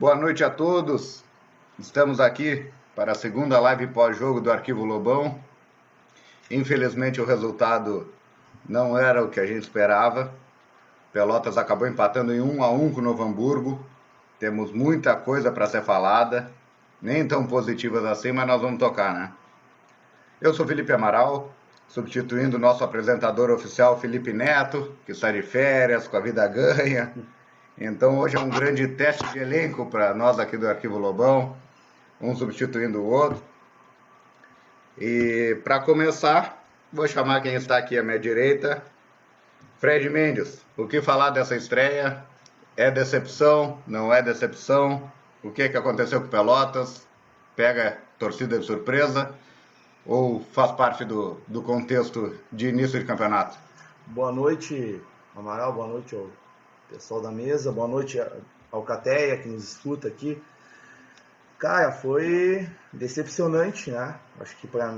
Boa noite a todos. Estamos aqui para a segunda live pós-jogo do Arquivo Lobão. Infelizmente o resultado não era o que a gente esperava. Pelotas acabou empatando em 1 a 1 com o Novo Hamburgo. Temos muita coisa para ser falada, nem tão positivas assim, mas nós vamos tocar, né? Eu sou Felipe Amaral, substituindo o nosso apresentador oficial Felipe Neto, que está de férias, com a vida ganha. Então hoje é um grande teste de elenco para nós aqui do Arquivo Lobão, um substituindo o outro. E para começar, vou chamar quem está aqui à minha direita, Fred Mendes. O que falar dessa estreia? É decepção? Não é decepção? O que, que aconteceu com Pelotas? Pega torcida de surpresa? Ou faz parte do, do contexto de início de campeonato? Boa noite, Amaral. Boa noite pessoal da mesa, boa noite ao Cateia que nos escuta aqui. Cara, foi decepcionante, né? Acho que para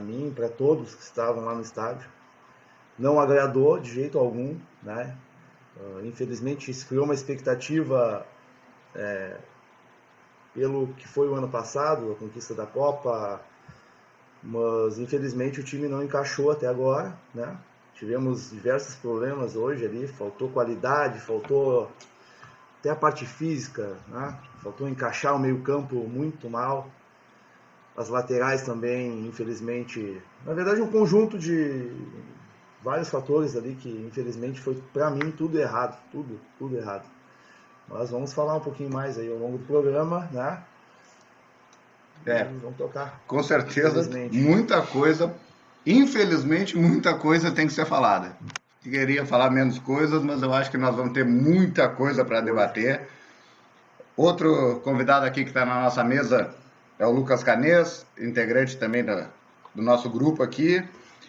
mim, para todos que estavam lá no estádio, não agradou de jeito algum, né? Uh, infelizmente, isso criou uma expectativa é, pelo que foi o ano passado, a conquista da Copa, mas infelizmente o time não encaixou até agora, né? Tivemos diversos problemas hoje ali, faltou qualidade, faltou até a parte física, né? faltou encaixar o meio-campo muito mal. As laterais também, infelizmente, na verdade, um conjunto de vários fatores ali que, infelizmente, foi para mim tudo errado, tudo, tudo errado. Mas vamos falar um pouquinho mais aí ao longo do programa, né? É, vamos tocar. Com certeza, muita coisa Infelizmente, muita coisa tem que ser falada. Queria falar menos coisas, mas eu acho que nós vamos ter muita coisa para debater. Outro convidado aqui que está na nossa mesa é o Lucas Canês, integrante também da, do nosso grupo aqui.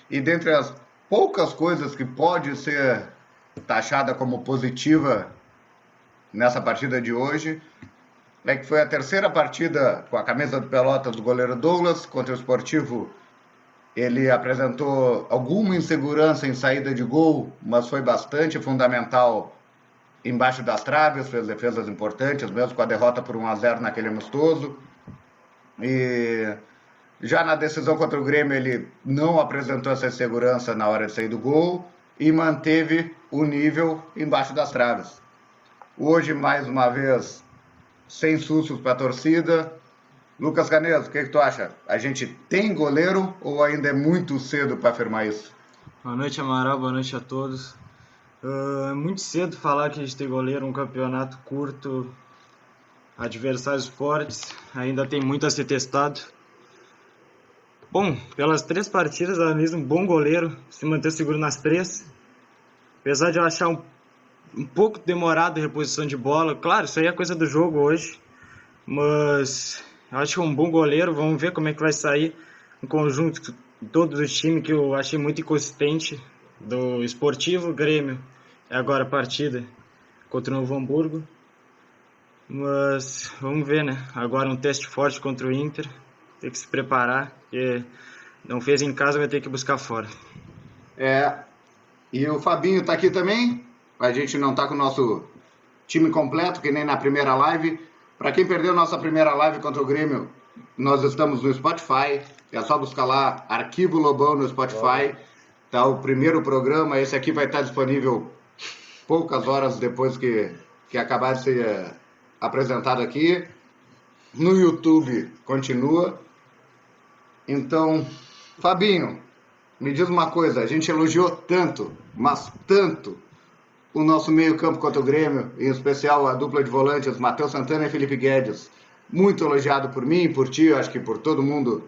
E dentre as poucas coisas que pode ser taxada como positiva nessa partida de hoje, é que foi a terceira partida com a camisa do Pelotas do goleiro Douglas contra o esportivo ele apresentou alguma insegurança em saída de gol, mas foi bastante fundamental embaixo das traves, fez defesas importantes, mesmo com a derrota por 1 a 0 naquele amistoso. E já na decisão contra o Grêmio, ele não apresentou essa insegurança na hora de sair do gol e manteve o nível embaixo das traves. Hoje, mais uma vez, sem sustos para a torcida, Lucas Caneso, o que, que, tu acha? A gente tem goleiro ou ainda é muito cedo para afirmar isso? Boa noite, Amaral. Boa noite a todos. Uh, é muito cedo falar que a gente tem goleiro, um campeonato curto, adversários fortes, ainda tem muito a ser testado. Bom, pelas três partidas, ela mesmo um bom goleiro, se manter seguro nas três. Apesar de eu achar um, um pouco demorado a reposição de bola, claro, isso aí é coisa do jogo hoje, mas eu acho um bom goleiro. Vamos ver como é que vai sair um conjunto todo do time que eu achei muito inconsistente do Esportivo Grêmio. É agora a partida contra o Novo Hamburgo. Mas vamos ver, né? Agora um teste forte contra o Inter. Tem que se preparar, porque não fez em casa, vai ter que buscar fora. É. E o Fabinho tá aqui também. A gente não tá com o nosso time completo, que nem na primeira live. Para quem perdeu nossa primeira live contra o Grêmio, nós estamos no Spotify. É só buscar lá Arquivo Lobão no Spotify. Tá o primeiro programa. Esse aqui vai estar disponível poucas horas depois que, que acabar de ser uh, apresentado aqui. No YouTube continua. Então, Fabinho, me diz uma coisa, a gente elogiou tanto, mas tanto o nosso meio-campo contra o Grêmio, em especial a dupla de volantes, Matheus Santana e Felipe Guedes. Muito elogiado por mim, por ti, acho que por todo mundo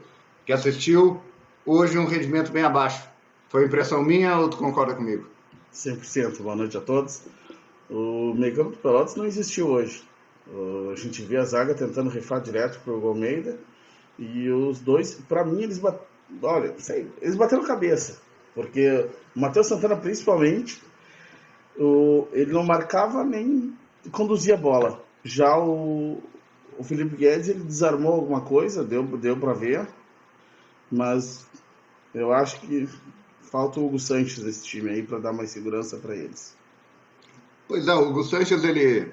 que assistiu. Hoje um rendimento bem abaixo. Foi impressão minha ou tu concorda comigo? 100%. Boa noite a todos. O meio-campo do Pelotas não existiu hoje. A gente vê a zaga tentando rifar direto para o Almeida e os dois, para mim, eles, bat... Olha, sei, eles bateram cabeça. Porque o Matheus Santana, principalmente, o, ele não marcava nem conduzia a bola. Já o, o Felipe Guedes ele desarmou alguma coisa, deu, deu para ver, mas eu acho que falta o Hugo Sanches nesse time aí para dar mais segurança para eles. Pois é, o Hugo Sanches ele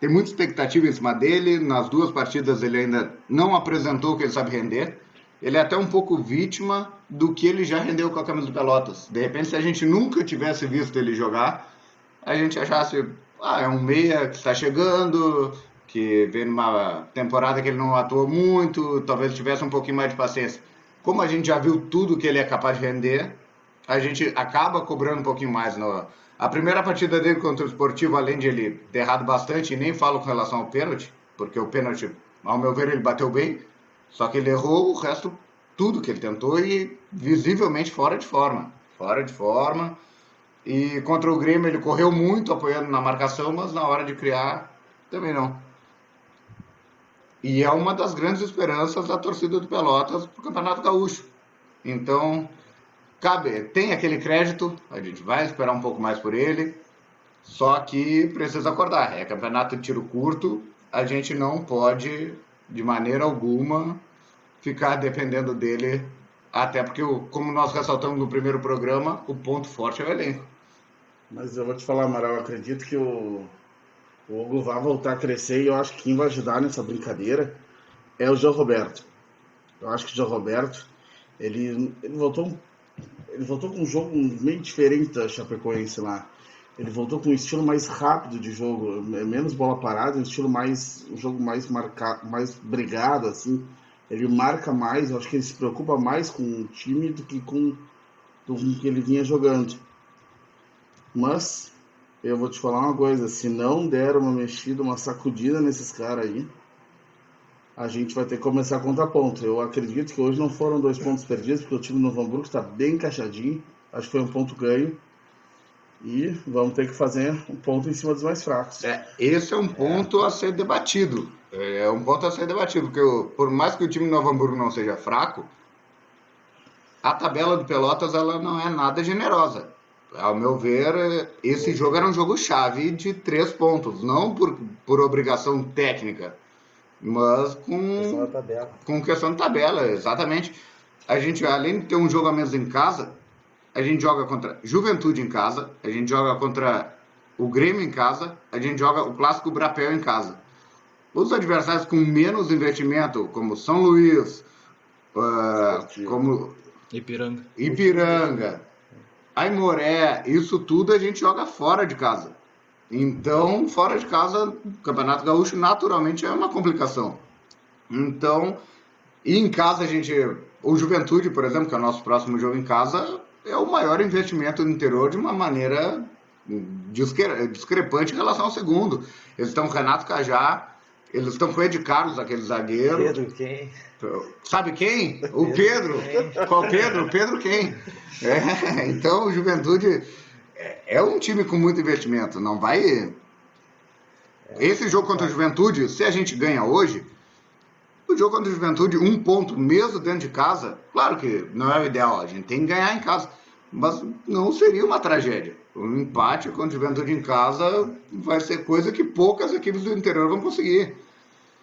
tem muita expectativa em cima dele. Nas duas partidas ele ainda não apresentou o que ele sabe render. Ele é até um pouco vítima do que ele já rendeu com a camisa do Pelotas. De repente, se a gente nunca tivesse visto ele jogar, a gente achasse, ah, é um meia que está chegando, que vem numa temporada que ele não atuou muito, talvez tivesse um pouquinho mais de paciência. Como a gente já viu tudo que ele é capaz de render, a gente acaba cobrando um pouquinho mais. No... A primeira partida dele contra o Esportivo, além de ele ter errado bastante, e nem falo com relação ao pênalti, porque o pênalti, ao meu ver, ele bateu bem, só que ele errou o resto, tudo que ele tentou e visivelmente fora de forma. Fora de forma. E contra o Grêmio ele correu muito apoiando na marcação, mas na hora de criar também não. E é uma das grandes esperanças da torcida do Pelotas para o Campeonato Gaúcho. Então, cabe, tem aquele crédito, a gente vai esperar um pouco mais por ele, só que precisa acordar. É campeonato de tiro curto, a gente não pode, de maneira alguma, ficar dependendo dele, até porque, como nós ressaltamos no primeiro programa, o ponto forte é o elenco. Mas eu vou te falar, Amaral, acredito que o, o Hugo vai voltar a crescer e eu acho que quem vai ajudar nessa brincadeira é o João Roberto. Eu acho que o João Roberto, ele, ele voltou ele voltou com um jogo meio diferente da Chapecoense lá. Ele voltou com um estilo mais rápido de jogo, menos bola parada, um estilo mais um jogo mais marcado, mais brigado assim. Ele marca mais, eu acho que ele se preocupa mais com o time do que com do que ele vinha jogando. Mas eu vou te falar uma coisa, se não der uma mexida, uma sacudida nesses caras aí, a gente vai ter que começar a contar ponto. Eu acredito que hoje não foram dois pontos perdidos, porque o time do Novo Hamburgo está bem encaixadinho. Acho que foi um ponto ganho. E vamos ter que fazer um ponto em cima dos mais fracos. É, esse é um ponto é. a ser debatido. É um ponto a ser debatido, porque eu, por mais que o time do Novo Hamburgo não seja fraco, a tabela do Pelotas ela não é nada generosa. Ao meu ver, esse jogo era um jogo chave de três pontos, não por, por obrigação técnica, mas com questão da tabela. com questão de tabela, exatamente. A gente, além de ter um jogo a menos em casa, a gente joga contra Juventude em casa, a gente joga contra o Grêmio em casa, a gente joga o clássico Brapel em casa. Os adversários com menos investimento, como São Luís, uh, como Ipiranga, Ipiranga, Aimoré, isso tudo a gente joga fora de casa. Então, fora de casa, o Campeonato Gaúcho naturalmente é uma complicação. Então, e em casa a gente, o Juventude, por exemplo, que é o nosso próximo jogo em casa, é o maior investimento no interior de uma maneira discre discrepante em relação ao segundo. Eles estão Renato Cajá, eles estão com o Ed Carlos, aquele zagueiro. Pedro quem? Sabe quem? O Pedro. Quem? Qual Pedro? Pedro quem? É, então, o Juventude é, é um time com muito investimento. Não vai. Esse jogo contra a Juventude, se a gente ganha hoje, o jogo contra a Juventude, um ponto mesmo dentro de casa, claro que não é o ideal, a gente tem que ganhar em casa, mas não seria uma tragédia. Um empate contra a Juventude em casa vai ser coisa que poucas equipes do interior vão conseguir.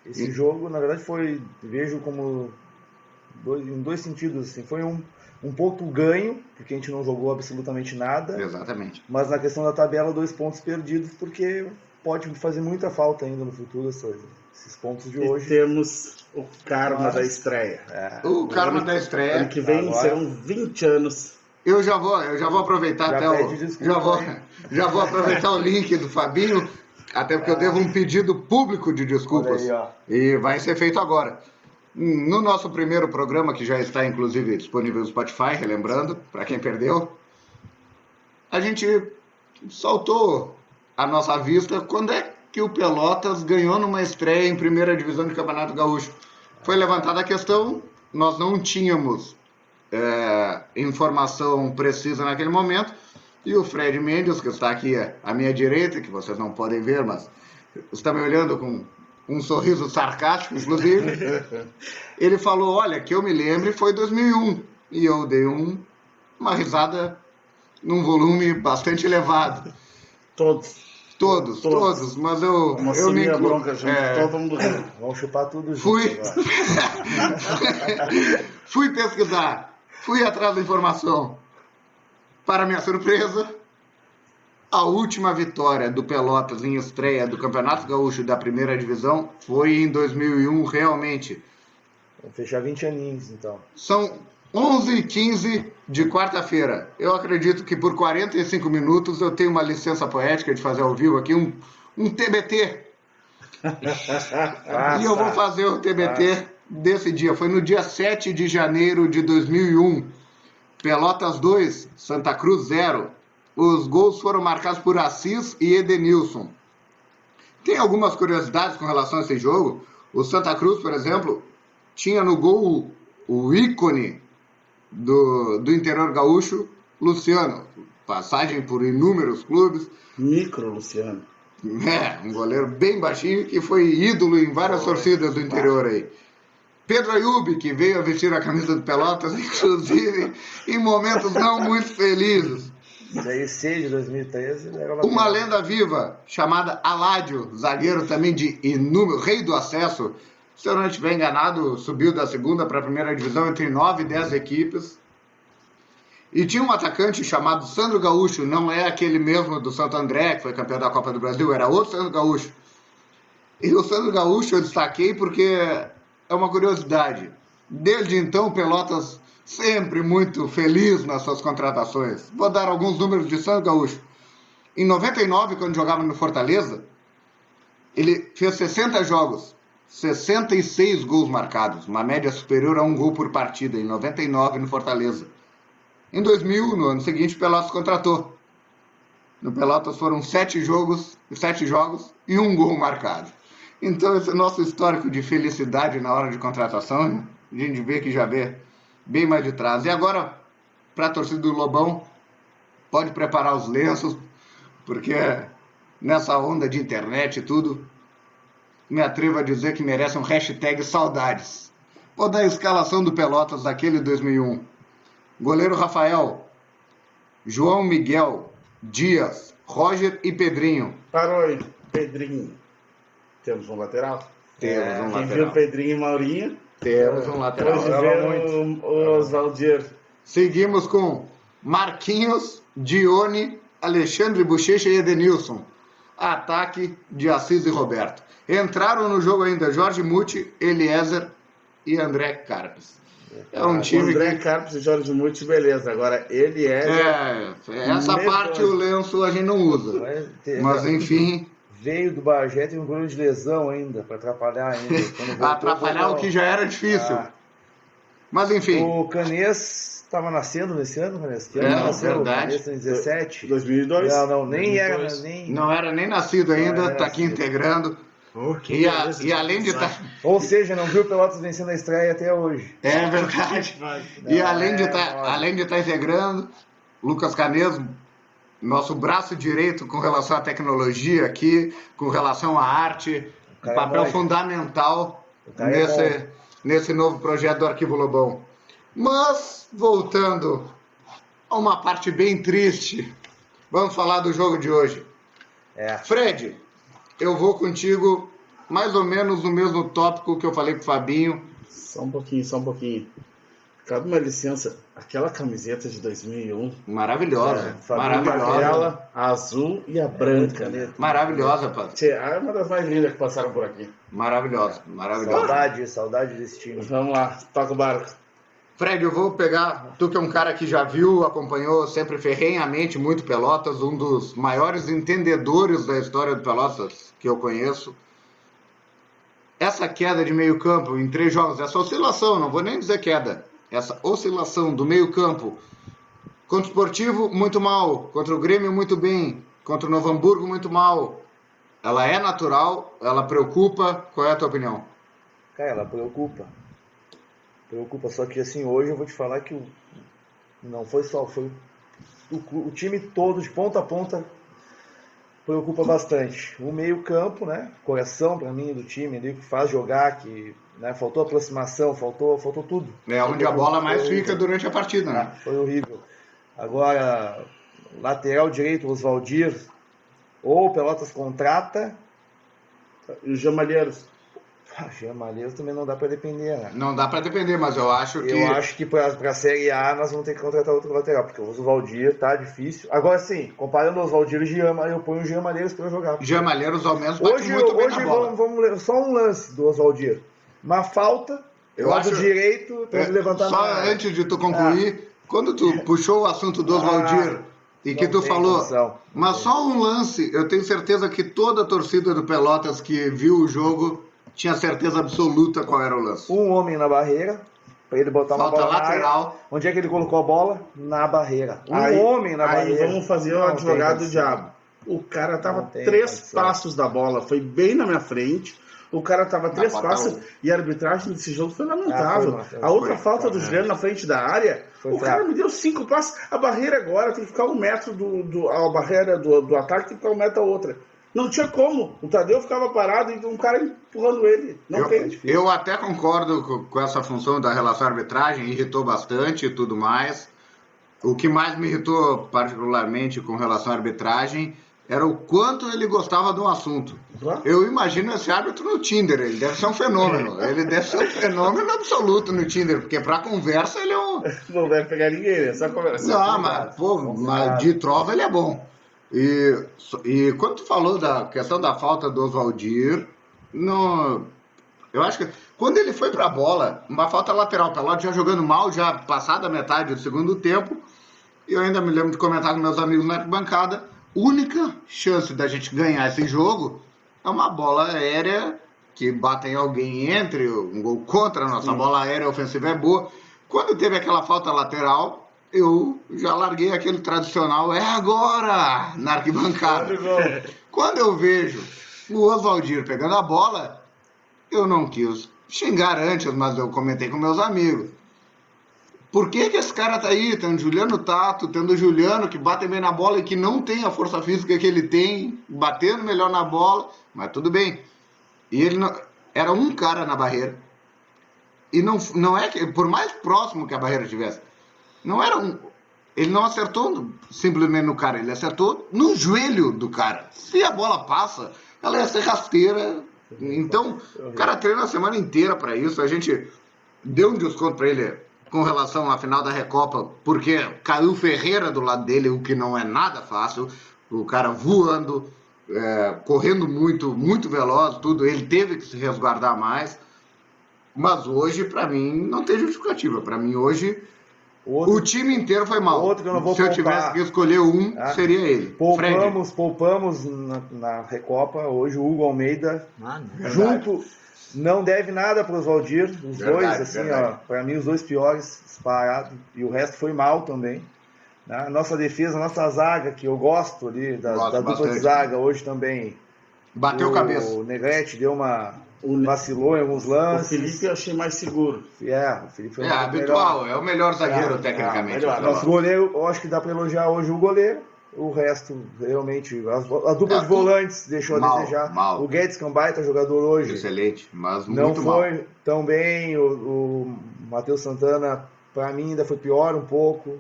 Esse e... jogo, na verdade, foi, vejo como dois, em dois sentidos. Assim, foi um, um ponto ganho, porque a gente não jogou absolutamente nada. Exatamente. Mas na questão da tabela, dois pontos perdidos, porque pode fazer muita falta ainda no futuro essas, esses pontos de hoje. E temos o karma Nossa. da estreia. É. O karma ano, da estreia. Ano que vem Agora... serão 20 anos. Eu já vou, eu já vou aproveitar já até o. Já vou, já vou aproveitar o link do Fabinho, até porque eu devo um pedido público de desculpas. Aí, e vai ser feito agora. No nosso primeiro programa, que já está inclusive disponível no Spotify, relembrando, para quem perdeu, a gente soltou a nossa vista quando é que o Pelotas ganhou numa estreia em primeira divisão do Campeonato Gaúcho. Foi levantada a questão, nós não tínhamos é, informação precisa naquele momento, e o Fred Mendes, que está aqui à minha direita, que vocês não podem ver, mas está me olhando com um sorriso sarcástico, inclusive, ele falou, olha, que eu me lembre foi 2001, e eu dei um, uma risada num volume bastante elevado. Todos. Todos, todos, todos, mas eu. Vamos eu me inclu... bronca junto, é... todo mundo Vamos chupar tudo junto. Fui... fui pesquisar, fui atrás da informação. Para minha surpresa, A última vitória do Pelotas em estreia do Campeonato Gaúcho da primeira divisão foi em 2001, realmente. Vou fechar 20 aninhos, então. São 11 e 15 de quarta-feira. Eu acredito que por 45 minutos eu tenho uma licença poética de fazer ao vivo aqui, um, um TBT. e eu vou fazer o TBT desse dia. Foi no dia 7 de janeiro de 2001. Pelotas 2, Santa Cruz 0. Os gols foram marcados por Assis e Edenilson. Tem algumas curiosidades com relação a esse jogo. O Santa Cruz, por exemplo, tinha no gol o ícone do, do interior gaúcho, Luciano. Passagem por inúmeros clubes. Micro Luciano. É, um goleiro bem baixinho que foi ídolo em várias torcidas do interior aí. Pedro Ayub, que veio a vestir a camisa do Pelotas, inclusive em momentos não muito felizes. Daí C de 2013 Uma lenda viva chamada Aládio, zagueiro também de inúmero, rei do acesso. Se eu não estiver enganado, subiu da segunda para a primeira divisão entre nove e dez equipes. E tinha um atacante chamado Sandro Gaúcho, não é aquele mesmo do Santo André, que foi campeão da Copa do Brasil, era outro Sandro Gaúcho. E o Sandro Gaúcho eu destaquei porque é uma curiosidade. Desde então, Pelotas sempre muito feliz nas suas contratações. Vou dar alguns números de Santos Gaúcho. Em 99, quando jogava no Fortaleza, ele fez 60 jogos, 66 gols marcados, uma média superior a um gol por partida, em 99 no Fortaleza. Em 2000, no ano seguinte, Pelotas contratou. No Pelotas foram sete jogos, sete jogos e um gol marcado. Então, esse nosso histórico de felicidade na hora de contratação, a gente vê que já vê bem mais de trás. E agora, para a torcida do Lobão, pode preparar os lenços, porque nessa onda de internet e tudo, me atrevo a dizer que merece um hashtag saudades. Vou dar a escalação do Pelotas daquele 2001. Goleiro Rafael, João Miguel, Dias, Roger e Pedrinho. Parou aí, Pedrinho. Temos um lateral? Temos um lateral. Quem viu Pedrinho e Maurinho temos um lateral. Hoje vem o Oswaldir. Seguimos com Marquinhos, Dione, Alexandre Bochecha e Edenilson. Ataque de Assis e Roberto. Entraram no jogo ainda Jorge Muti, Eliezer e André Carpes. É um time. André que... Carpes e Jorge Muti, beleza. Agora ele é. É, essa parte o lenço a gente não usa. Mas enfim veio do Bagé, teve um problema de lesão ainda, para atrapalhar ainda. Voltou, atrapalhar o que já era difícil. Ah. Mas enfim. O Canês estava nascendo nesse ano, Canês? Que ano é, nasceu? verdade. O Canês em 17? 2002? Não, não, nem 2002. era. Nem... Não era nem nascido ainda, está aqui integrando. Okay, e, a, e, além de estar. Tá... Ou seja, não viu o Pelotas vencendo a estreia até hoje. É verdade. e além de tá, estar tá integrando, Lucas Canes nosso braço direito com relação à tecnologia aqui, com relação à arte, um papel é fundamental nesse, é nesse novo projeto do Arquivo Lobão. Mas, voltando a uma parte bem triste, vamos falar do jogo de hoje. É. Fred, eu vou contigo mais ou menos no mesmo tópico que eu falei com o Fabinho. Só um pouquinho, só um pouquinho. Cabe uma licença, aquela camiseta de 2001. Maravilhosa. É, maravilhosa. Aquela azul e a branca, né? Maravilhosa, Padre. É uma das mais lindas que passaram por aqui. Maravilhosa, maravilhosa. Saudade, saudade desse time. Vamos lá, toca o barco. Fred, eu vou pegar, tu que é um cara que já viu, acompanhou sempre ferrenhamente muito Pelotas, um dos maiores entendedores da história do Pelotas que eu conheço. Essa queda de meio campo em três jogos, essa oscilação, não vou nem dizer queda, essa oscilação do meio-campo. Contra o Esportivo, muito mal. Contra o Grêmio, muito bem. Contra o Novo Hamburgo, muito mal. Ela é natural, ela preocupa. Qual é a tua opinião? Cara, ela preocupa. Preocupa, só que assim, hoje eu vou te falar que não foi só, foi o, o time todo, de ponta a ponta, preocupa bastante. O meio-campo, né? Coração para mim do time ali, que faz jogar, que né, faltou aproximação, faltou, faltou tudo. É onde a bola mais fica durante a partida, né? Foi horrível. Agora, lateral direito, Oswaldir, ou Pelotas contrata. E os Jamalheiros. Jean Malheiros também não dá para depender, né? Não dá para depender, mas eu acho que. Eu acho que para a Série A nós vamos ter que contratar outro lateral, porque o Oswaldir tá difícil. Agora sim, comparando o Oswaldir e o Jean, eu ponho o Jean Malheiros para jogar. Jean Malheiros ao menos bate hoje, muito hoje bem na bola. Vamos, vamos ler só um lance do Oswaldir. Uma falta, eu lado acho, direito, para é, levantar Só antes de tu concluir, ah. quando tu puxou o assunto do Oswaldir. Ah. E que tu falou, mas só um lance, eu tenho certeza que toda a torcida do Pelotas que viu o jogo tinha certeza absoluta qual era o lance. Um homem na barreira, para ele botar Falta uma bola lateral. Área. Onde é que ele colocou a bola? Na barreira. Um aí, homem na aí barreira. vamos fazer o advogado do diabo. O cara tava três condição. passos da bola, foi bem na minha frente. O cara tava na três passos e a arbitragem desse jogo foi lamentável. Ah, foi, a outra foi, falta foi, do Juliano na frente da área, o cara me deu cinco passos. A barreira agora tem que ficar um metro do. do a barreira do, do ataque tem que ficar um metro a outra. Não tinha como. O Tadeu ficava parado e um cara empurrando ele. Não eu, tem. Eu até concordo com, com, essa função da relação arbitragem, irritou bastante e tudo mais. O que mais me irritou particularmente com relação à arbitragem era o quanto ele gostava do assunto. Eu imagino esse árbitro no Tinder, ele deve ser um fenômeno. Ele deve ser um fenômeno absoluto no Tinder, porque para conversa ele é um. Não deve pegar ninguém, né? Só conversa. Não, mas, pô, mas de trova ele é bom. E, e quando tu falou da questão da falta do Oswaldir, no, eu acho que quando ele foi para a bola, uma falta lateral, o Pelote já jogando mal, já passada a metade do segundo tempo, eu ainda me lembro de comentar com meus amigos na bancada, única chance da gente ganhar esse jogo é uma bola aérea que bate em alguém entre, um gol contra, a nossa Sim. bola aérea ofensiva é boa. Quando teve aquela falta lateral, eu já larguei aquele tradicional, é agora, na arquibancada. Quando eu vejo o Oswaldir pegando a bola, eu não quis xingar antes, mas eu comentei com meus amigos. Por que, que esse cara tá aí, tendo Juliano Tato, tendo Juliano que bate bem na bola e que não tem a força física que ele tem, batendo melhor na bola, mas tudo bem. E ele não... era um cara na barreira. E não, não é que, por mais próximo que a barreira estivesse, não era um. Ele não acertou simplesmente no cara, ele acertou no joelho do cara. Se a bola passa, ela ia ser rasteira. Então, o cara treina a semana inteira para isso. A gente deu um desconto para ele com relação à final da Recopa, porque caiu Ferreira do lado dele, o que não é nada fácil. O cara voando, é, correndo muito, muito veloz, tudo. Ele teve que se resguardar mais. Mas hoje, para mim, não tem justificativa. Para mim, hoje Outro, o time inteiro foi mal. Outro que eu não vou Se eu tivesse que escolher um, ah, seria ele. Poupamos, Fred. poupamos na, na, Recopa. Hoje o Hugo Almeida, Mano, junto, não deve nada para os Valdir. Os verdade, dois, assim, verdade. ó, para mim, os dois piores disparados. E o resto foi mal também. Né? Nossa defesa, nossa zaga, que eu gosto ali, da, gosto da dupla de zaga, hoje também. Bateu o, cabeça. O Negrete deu uma o, vacilou em alguns lances. O Felipe eu achei mais seguro. É, o Felipe foi É, habitual, melhor. é o melhor zagueiro é, tecnicamente. É, Nosso goleiro, eu acho que dá para elogiar hoje o goleiro. O resto, realmente, a, a dupla é, de volantes deixou mal, a desejar. Mal. O Guedes, que é baita jogador hoje. Excelente, mas não muito foi mal. tão bem. O, o Matheus Santana, para mim, ainda foi pior um pouco.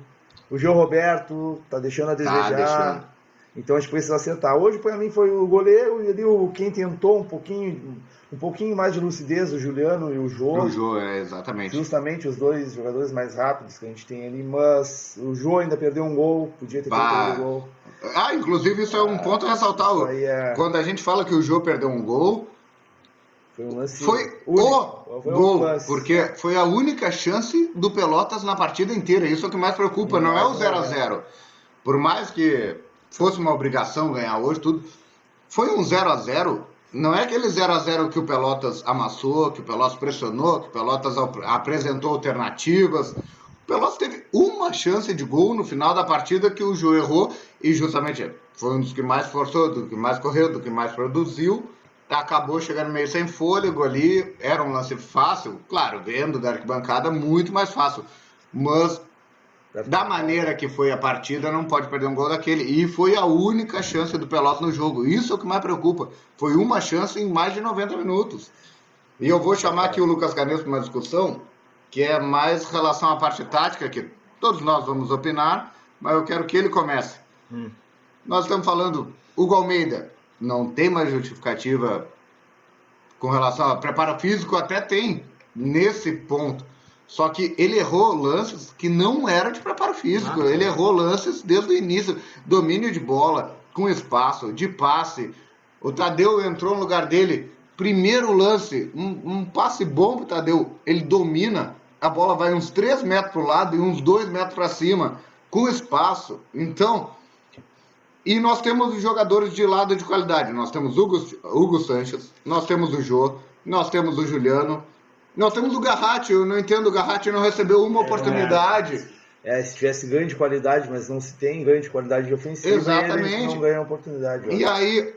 O Gil Roberto tá deixando a tá desejar. Tá deixando. Então a gente precisa acertar. Hoje, para mim, foi o goleiro e ali o, quem tentou um pouquinho um pouquinho mais de lucidez, o Juliano e o Jô. O Jô, é, exatamente. Justamente os dois jogadores mais rápidos que a gente tem ali, mas o Jô ainda perdeu um gol, podia ter perdido um gol. Ah, inclusive isso é um ah, ponto a ressaltar. É... Quando a gente fala que o Jô perdeu um gol, foi, um lance foi o foi gol, um porque foi a única chance do Pelotas na partida inteira. Isso é o que mais preocupa, não, não é o 0 a 0 Por mais que fosse uma obrigação ganhar hoje, tudo. Foi um 0 a 0 não é aquele 0 a 0 que o Pelotas amassou, que o Pelotas pressionou, que o Pelotas apresentou alternativas. O Pelotas teve uma chance de gol no final da partida que o Jô errou e justamente foi um dos que mais forçou, do que mais correu, do que mais produziu. Acabou chegando meio sem fôlego ali, era um lance fácil, claro, vendo da arquibancada, muito mais fácil. Mas da maneira que foi a partida, não pode perder um gol daquele. E foi a única chance do Pelotas no jogo. Isso é o que mais preocupa. Foi uma chance em mais de 90 minutos. E eu vou chamar aqui o Lucas Canesso para uma discussão que é mais relação à parte tática, que todos nós vamos opinar, mas eu quero que ele comece. Hum. Nós estamos falando, Hugo Almeida não tem mais justificativa com relação a preparo físico, até tem nesse ponto. Só que ele errou lances que não era de preparo físico. Ele errou lances desde o início. Domínio de bola, com espaço, de passe. O Tadeu entrou no lugar dele. Primeiro lance, um, um passe bom pro Tadeu. Ele domina. A bola vai uns 3 metros pro lado e uns 2 metros para cima. Com espaço. Então, e nós temos jogadores de lado de qualidade. Nós temos Hugo, Hugo Sanches, nós temos o Jô, nós temos o Juliano, nós temos o Garratti. Eu não entendo, o Garratti não recebeu uma é, oportunidade. É, se tivesse grande qualidade, mas não se tem grande qualidade de ofensiva, Exatamente. eles não ganham oportunidade. E aí,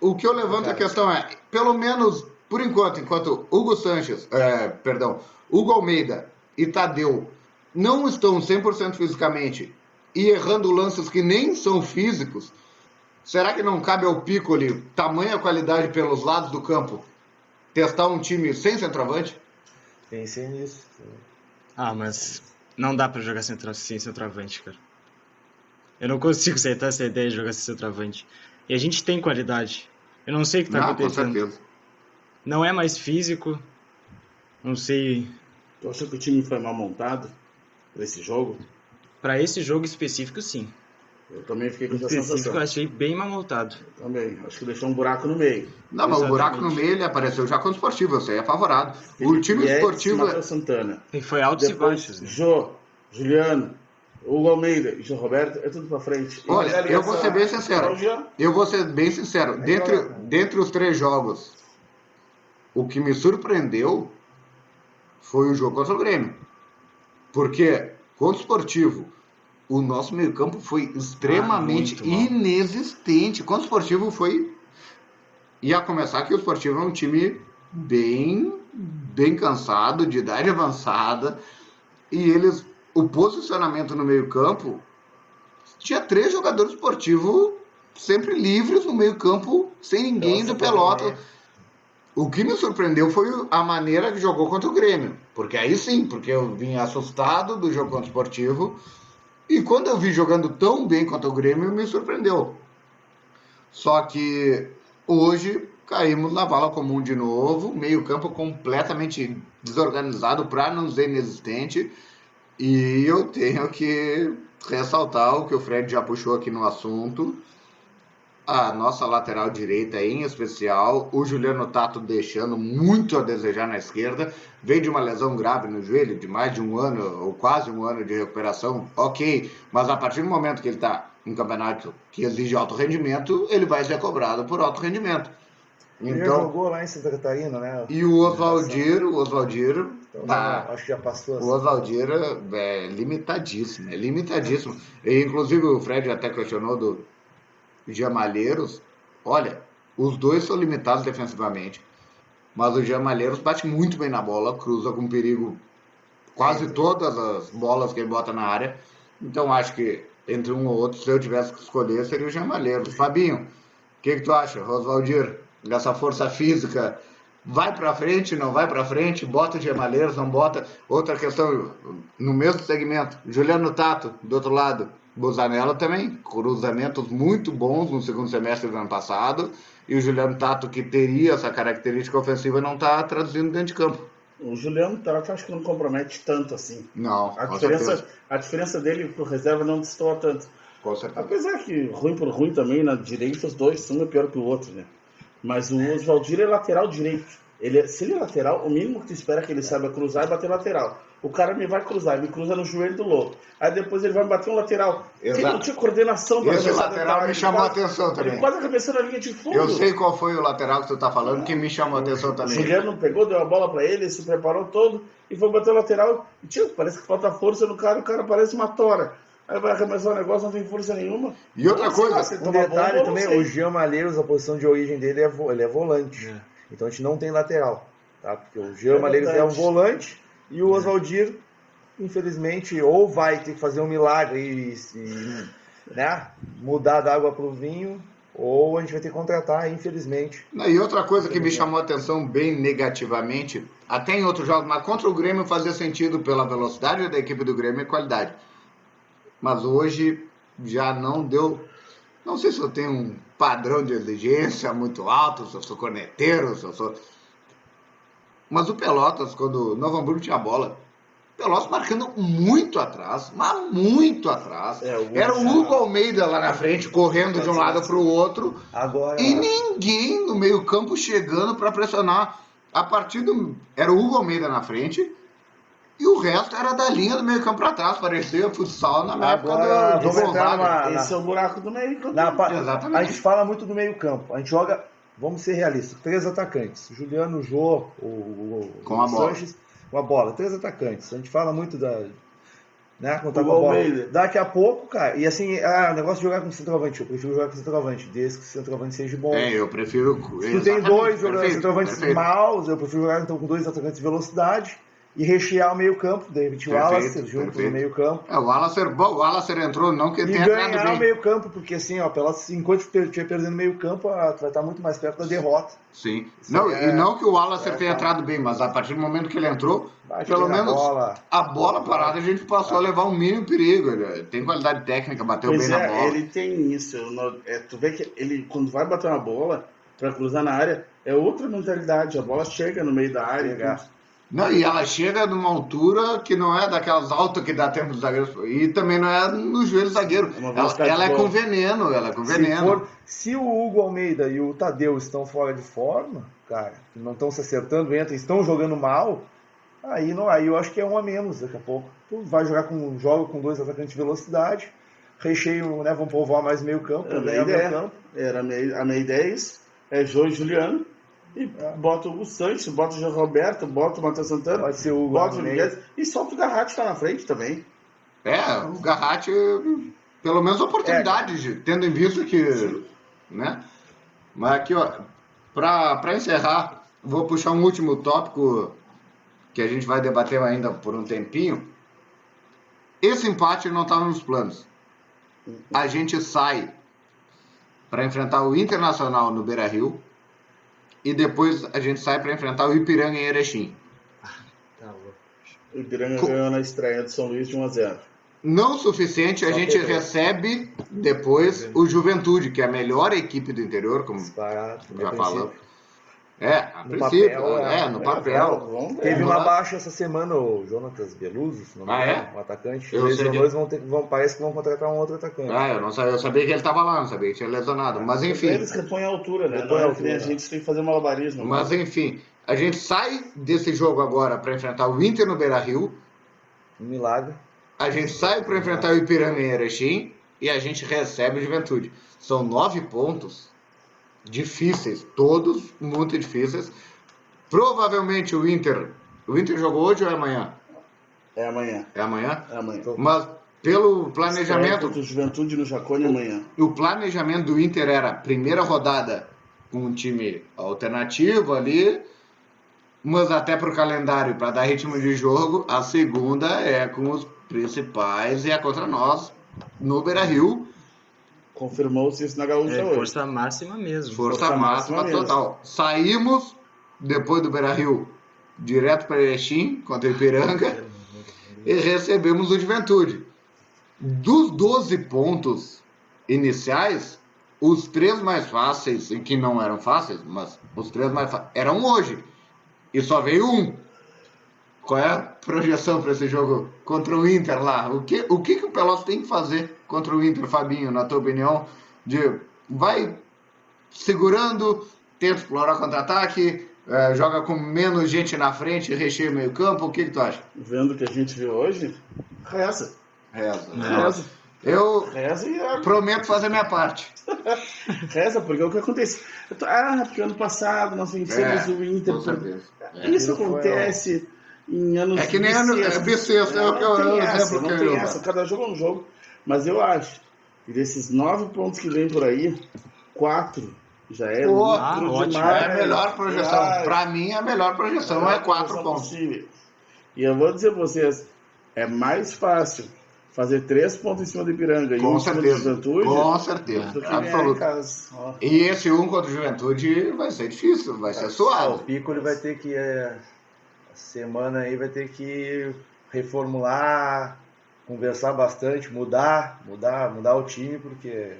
o que eu levanto é. a questão é, pelo menos por enquanto, enquanto Hugo Sanches, é, perdão, Hugo Almeida e Tadeu não estão 100% fisicamente e errando lances que nem são físicos, será que não cabe ao Piccoli, tamanha qualidade pelos lados do campo, testar um time sem centroavante? Pensei nisso. Ah, mas não dá para jogar sem centroavante, cara. Eu não consigo aceitar essa ideia de jogar sem centroavante. E a gente tem qualidade. Eu não sei o que tá não, acontecendo. Com certeza. Não é mais físico. Não sei. Tu acha que o time foi mal montado para esse jogo? Para esse jogo específico, sim. Eu também fiquei com essa sensação. Eu achei bem mal montado. Também. Acho que deixou um buraco no meio. Não, mas o buraco no meio ele apareceu já com o esportivo. Você é favorável. O time e esportivo. É Santana. E foi altos Depois, e baixos. Né? Jô, Juliano, Hugo Almeida e João Roberto, é tudo para frente. Olha, eu vou ser bem sincero. Eu vou ser bem sincero. Dentre, dentre os três jogos, o que me surpreendeu foi o jogo contra o Grêmio. Porque Contra o esportivo, o nosso meio-campo foi extremamente ah, inexistente. Contra o esportivo foi. E a começar que o esportivo é um time bem, bem cansado, de idade avançada. E eles. O posicionamento no meio-campo tinha três jogadores esportivos sempre livres no meio-campo, sem ninguém Nossa, do pelota. O que me surpreendeu foi a maneira que jogou contra o Grêmio. Porque aí sim, porque eu vim assustado do jogo contra o Esportivo. E quando eu vi jogando tão bem contra o Grêmio, me surpreendeu. Só que hoje caímos na vala comum de novo, meio campo completamente desorganizado, para não dizer inexistente. E eu tenho que ressaltar o que o Fred já puxou aqui no assunto a nossa lateral direita em especial, o Juliano Tato deixando muito a desejar na esquerda, veio de uma lesão grave no joelho, de mais de um ano ou quase um ano de recuperação, ok, mas a partir do momento que ele está em campeonato que exige alto rendimento, ele vai ser cobrado por alto rendimento. Então, ele jogou lá em Santa Catarina, né? E o Oswaldir, o Oswaldir, então, tá, acho que já passou. Assim. O Oswaldir é limitadíssimo, é limitadíssimo. E, inclusive o Fred até questionou do, Jamalheiros, olha, os dois são limitados defensivamente, mas o Jamalheiros bate muito bem na bola, cruza com perigo quase todas as bolas que ele bota na área. Então acho que entre um ou outro, se eu tivesse que escolher, seria o Jamalheiros. Fabinho, o que, que tu acha, Rosvaldir? Dessa força física, vai para frente, não vai para frente, bota o Gemalheiros, não bota. Outra questão, no mesmo segmento, Juliano Tato, do outro lado, Bozanella também, cruzamentos muito bons no segundo semestre do ano passado. E o Juliano Tato, que teria essa característica ofensiva, não está traduzindo dentro de campo. O Juliano Tato acho que não compromete tanto assim. Não. A, diferença, a diferença dele pro reserva não destoa tanto. Com certeza. Apesar que ruim por ruim também, na direita, os dois, um é pior que o outro, né? Mas o Oswaldir é lateral direito. Ele, é, se ele é lateral, o mínimo que tu espera é que ele saiba cruzar é bater lateral. O cara me vai cruzar, ele cruza no joelho do louco. Aí depois ele vai bater um lateral. Exato. Ele não tinha coordenação para Esse lateral me chamou a atenção também. Ele quase arremessou na linha de fundo. Eu sei qual foi o lateral que tu tá falando, que me chamou a atenção também. O Juliano pegou, deu a bola para ele, se preparou todo e foi bater o lateral. E, tio, parece que falta força no cara, o cara parece uma tora. Aí vai arremessar o negócio, não tem força nenhuma. E outra coisa, um detalhe também, o Jean Malheiros, a posição de origem dele é, ele é volante. É. Então a gente não tem lateral. Tá? Porque o Jean é Malheiros é um volante e o Oswaldir, infelizmente, ou vai ter que fazer um milagre e, e né, mudar da água para o vinho, ou a gente vai ter que contratar, infelizmente. E outra coisa que me chamou a atenção bem negativamente, até em outros jogos, mas contra o Grêmio fazia sentido pela velocidade da equipe do Grêmio e qualidade. Mas hoje já não deu. Não sei se eu tenho um padrão de exigência muito alto, se eu sou corneteiro, se eu sou Mas o Pelotas, quando o Novo Hamburgo tinha a bola, Pelotas marcando muito atrás, mas muito atrás. É, o Era o Hugo Almeida lá na frente, correndo de um lado para o outro. Agora... E ninguém no meio-campo chegando para pressionar. A partir do. Era o Hugo Almeida na frente. E o resto era da linha do meio campo para trás, parecia futsal na Agora, época do, do Gonzaga. Esse é o buraco do meio campo. Na, Exatamente. A gente fala muito do meio campo. A gente joga, vamos ser realistas, três atacantes. Juliano, Jô, o, o, Com o a Sanches, com a bola. Três atacantes. A gente fala muito da. Né, com a bola. Daqui a pouco, cara, e assim, ah, o negócio de jogar com centroavante. Eu prefiro jogar com centroavante, desde que o centroavante seja bom. É, eu prefiro. Se tu tem dois jogadores centroavantes maus, eu prefiro jogar então com dois atacantes de velocidade e rechear o meio-campo, David Wallace junto no meio-campo. É, o Wallace, bom, o Wallace entrou, não que ele tenha ganhar o meio-campo, porque assim, ó, pelas, enquanto estiver perdendo meio-campo, tu vai estar muito mais perto da derrota. Sim. não, é, e não que o Wallace é, tenha entrado bem, mas a partir do momento que ele entrou, pelo menos a bola, a bola parada a gente passou a levar um mínimo perigo. Ele tem qualidade técnica, bateu pois bem é, na bola. Ele tem isso. É, tu vê que ele, quando vai bater uma bola para cruzar na área, é outra mentalidade. A bola chega no meio da área. Não, e ela chega numa altura que não é daquelas altas que dá tempo dos zagueiros. E também não é no joelho do zagueiro. É ela, ela é com veneno, ela é com veneno. Se, for, se, o Hugo Almeida e o Tadeu estão fora de forma, cara, não estão se acertando, entram, estão jogando mal, aí, não, aí eu acho que é um a menos daqui a pouco. Tu vai jogar com joga com dois atacantes de velocidade, recheio, né? Vamos povoar mais meio campo, era a minha campo. Era a minha, a minha ideia é isso. É João e Juliano e bota o Santos, bota o João Roberto, bota o Matheus Santana, Pode ser o bota o Miguel e solta o Garratti tá na frente também. É, o Garratti, pelo menos oportunidade, é. tendo em vista que. Sim. Né? Mas aqui, ó, para encerrar, vou puxar um último tópico que a gente vai debater ainda por um tempinho. Esse empate não estava nos planos. A gente sai para enfrentar o Internacional no Beira Rio e depois a gente sai para enfrentar o Ipiranga em Erechim. Tá o Ipiranga Co ganhou na estreia de São Luís de 1 a 0. Não o suficiente, Só a gente recebe depois o Juventude, que é a melhor equipe do interior, como Disparado, já falamos. É, a no princípio, papel, é, é, no papel. Teve uma baixa essa semana, o Jonatas Beluso, se não me ah, engano, é? um atacante. Eu Os lesionados vão ter, vão, parece que vão contratar um outro atacante. Ah, eu não sabia, eu sabia que ele estava lá, não sabia que tinha lesionado. Mas enfim. Eles repõem a altura, né? Repõe a, altura. a gente tem que fazer malabarismo. Mas enfim, a gente sai desse jogo agora para enfrentar o Inter no Beira Rio. Um milagre. A gente sai para enfrentar o Ipiranga em Erechim e a gente recebe o Juventude. São nove pontos difíceis, todos muito difíceis. Provavelmente o Inter. O Inter jogou hoje ou é amanhã? É amanhã. É amanhã? É amanhã. Mas pelo planejamento. do Juventude no Jacone amanhã. O planejamento do Inter era primeira rodada com um time alternativo ali, mas até para o calendário, para dar ritmo de jogo, a segunda é com os principais e é contra nós no Beira Rio Confirmou-se isso na Gaúcha é, hoje. Força máxima mesmo. Força, força máxima, máxima total. Saímos, depois do Beira Rio, direto para Erechim, contra o Ipiranga, e recebemos o Juventude. Dos 12 pontos iniciais, os três mais fáceis, e que não eram fáceis, mas os três mais fáceis, eram hoje. E só veio um. Qual é a projeção para esse jogo contra o Inter lá? O que o, que, que o Pelotas tem que fazer contra o Inter, Fabinho, na tua opinião? De vai segurando, tenta explorar contra-ataque, é, joga com menos gente na frente, recheia o meio-campo? O que, que tu acha? Vendo o que a gente viu hoje, reza. Reza. Reza. Eu Reza e... prometo fazer minha parte. Reza, porque é o que acontece. Ah, porque ano passado nós vencemos é, o Inter. Isso acontece em anos É que nem ano, é bissexto, é o que eu exemplo que eu essa, Cada jogo é um jogo. Mas eu acho que desses nove pontos que vem por aí, quatro já é Pô, ah, ótimo. É a melhor projeção. Ah, Para mim, a melhor projeção é, é quatro pontos. Possível. E eu vou dizer para vocês, é mais fácil fazer três pontos em cima do Ipiranga Com e um certeza. Juventude. Com certeza. Absoluto. E esse um contra o Juventude vai ser difícil, vai ser suave. o Pico ele vai ter que é, semana aí vai ter que reformular, conversar bastante, mudar, mudar, mudar o time, porque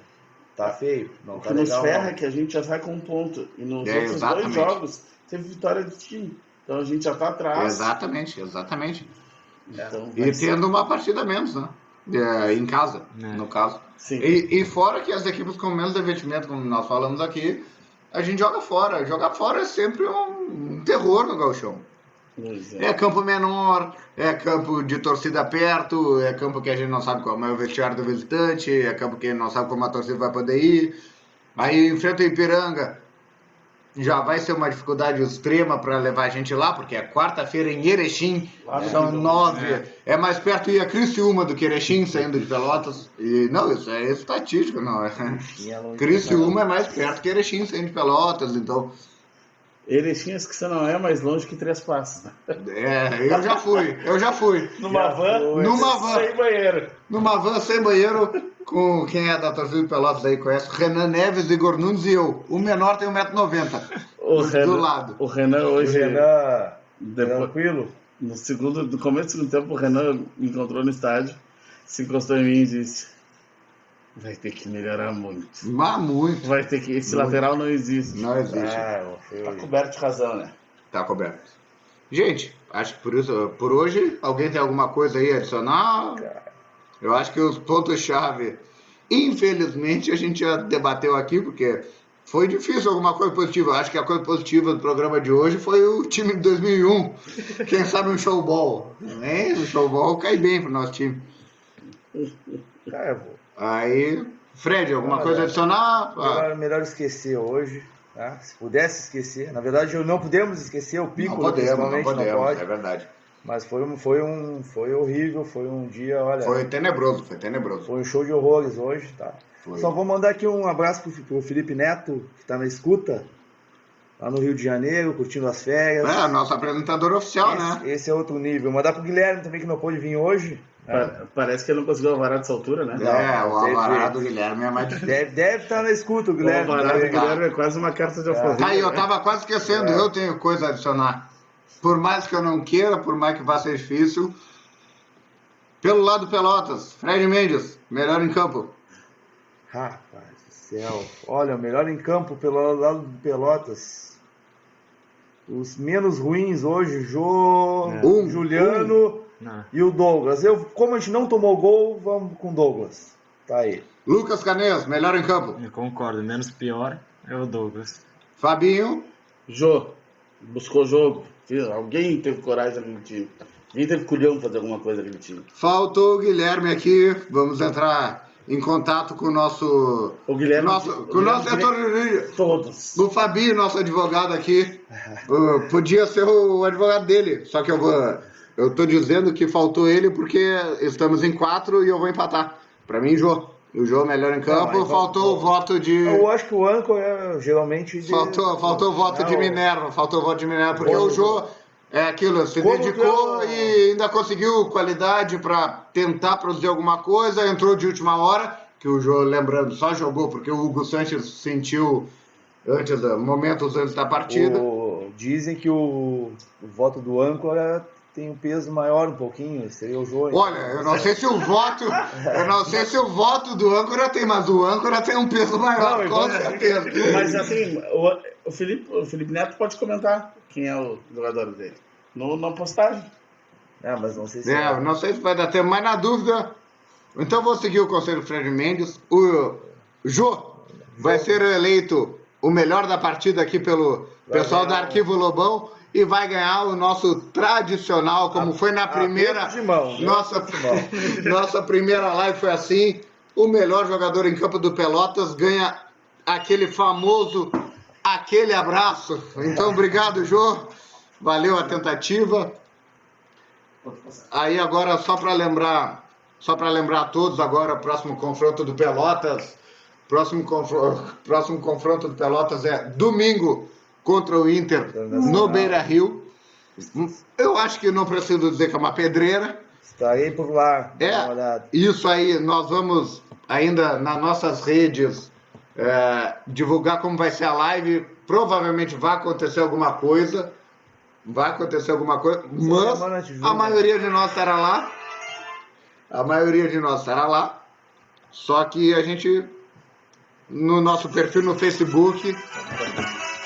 tá feio. Não o tá que legal, nos ferra é que a gente já sai com um ponto. E nos é, outros exatamente. dois jogos teve vitória do time. Então a gente já está atrás. Exatamente, exatamente. Então, e tendo uma partida menos, né? É, em casa, é. no caso. E, e, fora que as equipes com menos investimento, como nós falamos aqui, a gente joga fora. Jogar fora é sempre um, um terror no galchão. É. é. campo menor, é campo de torcida perto, é campo que a gente não sabe como é o vestiário do visitante, é campo que a gente não sabe como a torcida vai poder ir. Aí enfrenta o Ipiranga, já vai ser uma dificuldade extrema para levar a gente lá, porque é quarta-feira em Erechim, são nove. É. é. mais perto ir a Criciúma do que Erechim, saindo de Pelotas. E não, isso é estatística, não. É. Criciúma é mais perto que Erechim, saindo de Pelotas, então. Erechim, que você não é mais longe que Três Passos. Né? É, eu já fui, eu já fui. Numa van? Numa van. Sem banheiro. Numa van sem banheiro, com quem é da torcida de Pelotas aí conhece, Renan Neves, Igor Nunes e eu. O menor tem 1,90m. O Renan, do lado. O Renan hoje. O Renan, depois, tranquilo? No, segundo, no começo do segundo tempo, o Renan me encontrou no estádio, se encostou em mim e disse: Vai ter que melhorar muito. Mas muito. Vai ter que. Esse muito. lateral não existe. Não existe. Ah, tá coberto de razão, né? Tá coberto. Gente, acho que por isso, por hoje, alguém tem alguma coisa aí a adicionar? Eu acho que os pontos-chave, infelizmente, a gente já debateu aqui, porque foi difícil alguma coisa positiva. Acho que a coisa positiva do programa de hoje foi o time de 2001. Quem sabe um showball. Né? O showball cai bem pro nosso time. Cara. Aí, Fred, alguma não, coisa adicionar? Melhor, melhor esquecer hoje. Tá? Se pudesse esquecer. Na verdade, não podemos esquecer o pico, não podemos, não, podemos, não pode. É verdade. Mas foi um, foi um, foi horrível, foi um dia, olha. Foi tenebroso, foi tenebroso. Foi um show de horrores hoje, tá? Foi. Só vou mandar aqui um abraço pro, pro Felipe Neto, que tá na escuta, lá no Rio de Janeiro, curtindo as férias. É, nosso apresentador oficial, esse, né? Esse é outro nível. Mandar pro Guilherme também, que não pôde vir hoje. É. Parece que ele não conseguiu alvará dessa altura, né? É, o alvará do Guilherme é mais difícil. Deve, deve estar na escuta, o Guilherme. O alvará do Guilherme é quase uma carta de alforria. Tá aí, eu tava quase esquecendo, é. eu tenho coisa a adicionar. Por mais que eu não queira, por mais que vá ser difícil. Pelo lado Pelotas, Fred Mendes, melhor em campo. Rapaz do céu. Olha, melhor em campo pelo lado do Pelotas. Os menos ruins hoje, Jô, é. um, Juliano um. E o Douglas. Eu, como a gente não tomou gol, vamos com o Douglas. Tá aí. Lucas Canês, melhor em campo. Eu concordo, menos pior é o Douglas. Fabinho. Jô, buscou jogo. Alguém teve coragem naquele time. Alguém teve culhão fazer alguma coisa naquele time. Faltou o Guilherme aqui. Vamos entrar em contato com o nosso. O Guilherme. Nosso, o com o nosso setor Todos. O Fabinho, nosso advogado aqui. uh, podia ser o advogado dele. Só que eu vou. Eu tô dizendo que faltou ele porque estamos em quatro e eu vou empatar. Para mim, Jô. O Jô melhor em campo, não, faltou o voto de. Eu acho que o Anco é geralmente. De... Faltou, faltou o voto de Minerva, faltou o voto de Minerva, porque o Jô é aquilo, se Como dedicou eu... e ainda conseguiu qualidade para tentar produzir alguma coisa, entrou de última hora, que o Jô, lembrando, só jogou porque o Hugo Sanches sentiu antes, momentos antes da partida. O... Dizem que o... o voto do âncora tem um peso maior um pouquinho, seria o Jô. Olha, eu não sei se o voto, eu não sei se o voto do âncora tem, mas o âncora tem um peso maior, não, com certeza. Mas assim, o, o, Felipe, o Felipe Neto pode comentar quem é o jogador dele. No, na postagem. É, mas não sei se. É, não sei se vai dar tempo, mas na dúvida. Então vou seguir o conselho do Fred Mendes. O Jô vai ser eleito o melhor da partida aqui pelo vai pessoal do Arquivo Lobão e vai ganhar o nosso tradicional, como a, foi na primeira. De mão, né? nossa, nossa primeira live foi assim. O melhor jogador em campo do Pelotas ganha aquele famoso aquele abraço. Então, obrigado, Jô. Valeu a tentativa. Aí agora só para lembrar, só para lembrar a todos agora, o próximo confronto do Pelotas, próximo confronto, próximo confronto do Pelotas é domingo contra o Inter no Beira-Rio. Eu acho que não preciso dizer que é uma pedreira. Estarei por lá. É, isso aí, nós vamos ainda nas nossas redes é, divulgar como vai ser a live. Provavelmente vai acontecer alguma coisa. Vai acontecer alguma coisa, mas a maioria de nós estará lá. A maioria de nós estará lá. Só que a gente, no nosso perfil no Facebook,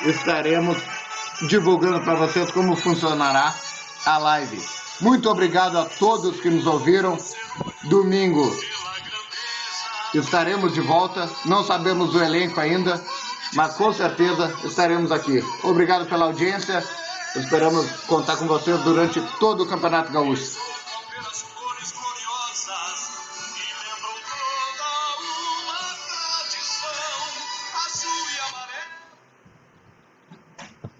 estaremos divulgando para vocês como funcionará a live. Muito obrigado a todos que nos ouviram. Domingo estaremos de volta. Não sabemos o elenco ainda, mas com certeza estaremos aqui. Obrigado pela audiência. Esperamos contar com vocês durante todo o Campeonato Gaúcho.